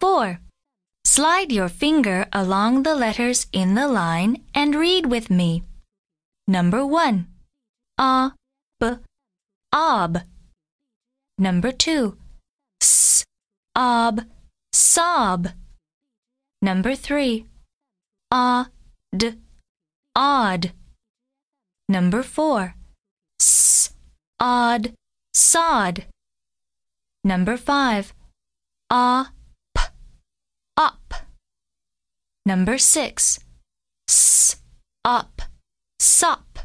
4. Slide your finger along the letters in the line and read with me. Number 1. A, b, ob. Number 2. S, ob, sob. Number 3. A, d, odd. Number 4. S, odd, sod. Number 5. A, p, up. Number 6. S, up, sup.